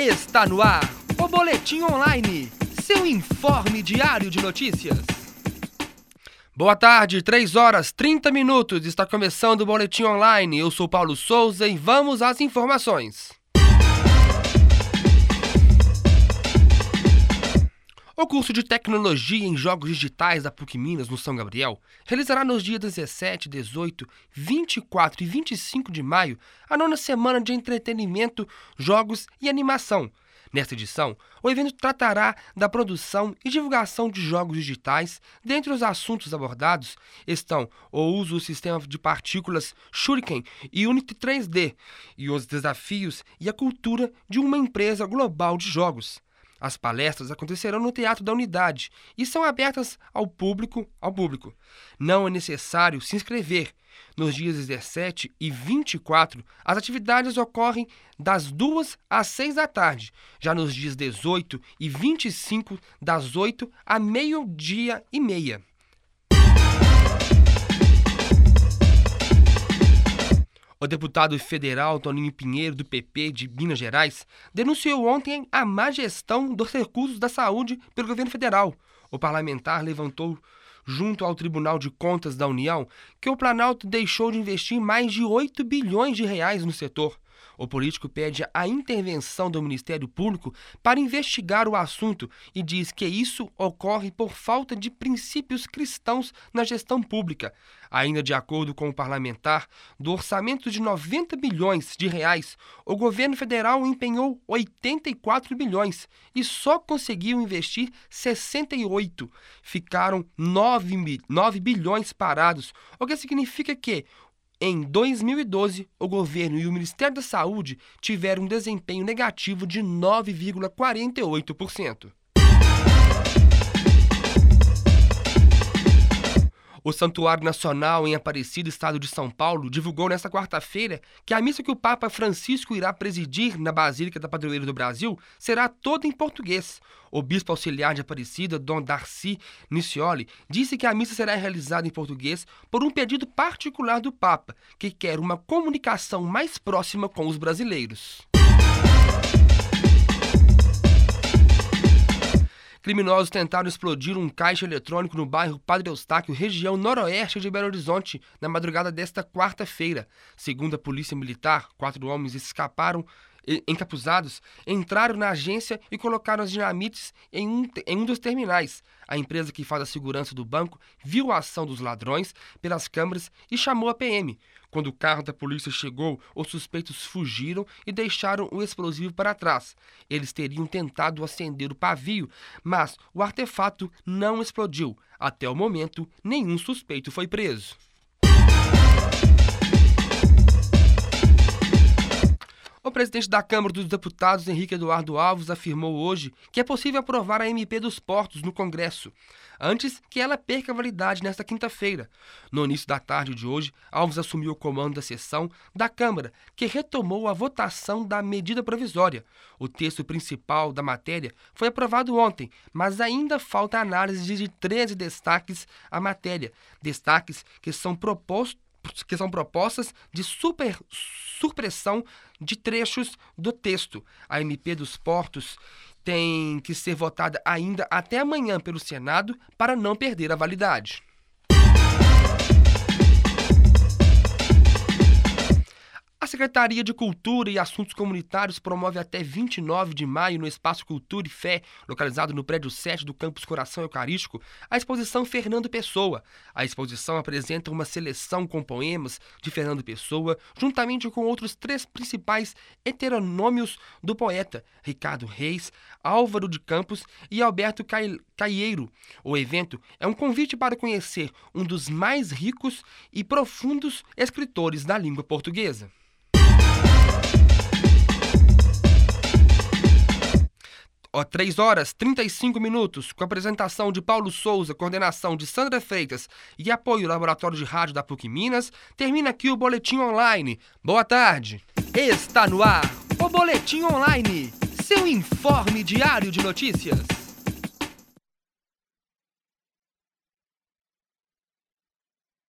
Está no ar o Boletim Online, seu informe diário de notícias. Boa tarde, 3 horas 30 minutos, está começando o Boletim Online. Eu sou Paulo Souza e vamos às informações. O curso de Tecnologia em Jogos Digitais da PUC Minas, no São Gabriel, realizará nos dias 17, 18, 24 e 25 de maio a nona semana de entretenimento, jogos e animação. Nesta edição, o evento tratará da produção e divulgação de jogos digitais. Dentre os assuntos abordados estão o uso do sistema de partículas Shuriken e Unity 3D, e os desafios e a cultura de uma empresa global de jogos. As palestras acontecerão no Teatro da Unidade e são abertas ao público, ao público. Não é necessário se inscrever. Nos dias 17 e 24, as atividades ocorrem das 2 às 6 da tarde. Já nos dias 18 e 25, das 8 a meio-dia e meia. O deputado federal Toninho Pinheiro, do PP de Minas Gerais, denunciou ontem a má gestão dos recursos da saúde pelo governo federal. O parlamentar levantou, junto ao Tribunal de Contas da União, que o Planalto deixou de investir mais de 8 bilhões de reais no setor. O político pede a intervenção do Ministério Público para investigar o assunto e diz que isso ocorre por falta de princípios cristãos na gestão pública. Ainda de acordo com o parlamentar, do orçamento de 90 bilhões de reais, o governo federal empenhou 84 bilhões e só conseguiu investir 68. Ficaram 9, 9 bilhões parados, o que significa que em 2012, o governo e o Ministério da Saúde tiveram um desempenho negativo de 9,48%. O Santuário Nacional em Aparecida, estado de São Paulo, divulgou nesta quarta-feira que a missa que o Papa Francisco irá presidir na Basílica da Padroeira do Brasil será toda em português. O bispo auxiliar de Aparecida, Dom Darcy Nicioli, disse que a missa será realizada em português por um pedido particular do Papa, que quer uma comunicação mais próxima com os brasileiros. Criminosos tentaram explodir um caixa eletrônico no bairro Padre Eustáquio, região noroeste de Belo Horizonte, na madrugada desta quarta-feira. Segundo a Polícia Militar, quatro homens escaparam encapuzados entraram na agência e colocaram as dinamites em um, em um dos terminais. A empresa que faz a segurança do banco viu a ação dos ladrões pelas câmeras e chamou a PM. Quando o carro da polícia chegou, os suspeitos fugiram e deixaram o explosivo para trás. Eles teriam tentado acender o pavio, mas o artefato não explodiu. Até o momento, nenhum suspeito foi preso. Presidente da Câmara dos Deputados, Henrique Eduardo Alves, afirmou hoje que é possível aprovar a MP dos portos no Congresso, antes que ela perca validade nesta quinta-feira. No início da tarde de hoje, Alves assumiu o comando da sessão da Câmara, que retomou a votação da medida provisória. O texto principal da matéria foi aprovado ontem, mas ainda falta análise de 13 destaques à matéria, destaques que são propostos que são propostas de super, supressão de trechos do texto. A MP dos portos tem que ser votada ainda até amanhã pelo Senado para não perder a validade. Secretaria de Cultura e Assuntos Comunitários promove até 29 de maio, no Espaço Cultura e Fé, localizado no prédio 7 do Campus Coração Eucarístico, a exposição Fernando Pessoa. A exposição apresenta uma seleção com poemas de Fernando Pessoa, juntamente com outros três principais heteronômios do poeta, Ricardo Reis, Álvaro de Campos e Alberto Caieiro. O evento é um convite para conhecer um dos mais ricos e profundos escritores da língua portuguesa. Ó, 3 horas 35 minutos, com apresentação de Paulo Souza, coordenação de Sandra Freitas e apoio ao Laboratório de Rádio da PUC Minas, termina aqui o Boletim Online. Boa tarde. Está no ar o Boletim Online, seu informe diário de notícias.